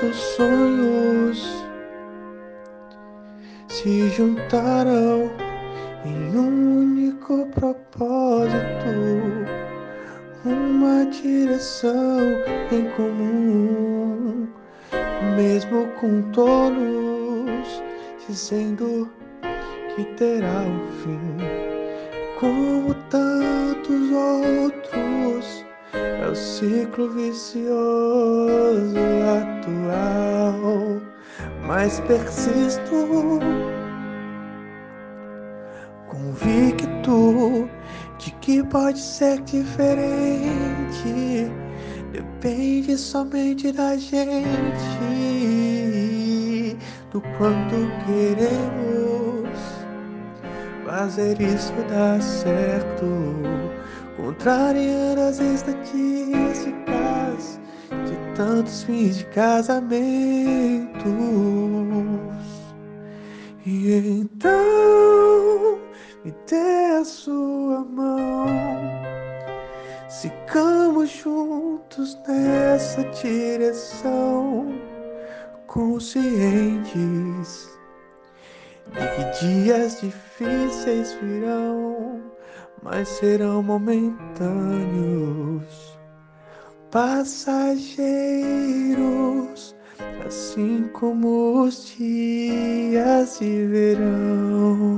nossos sonhos se juntaram em um único propósito, uma direção em comum, mesmo com tolos dizendo que terá um fim, como tantos outros. É o ciclo vicioso atual, mas persisto convicto de que pode ser diferente. Depende somente da gente, do quanto queremos fazer isso dar certo, contrariando as estatísticas de tantos fins de casamentos. E então me dê a sua mão. Sigamos juntos nessa direção, conscientes de que dias difíceis virão, mas serão momentâneos, passageiros, assim como os dias de verão.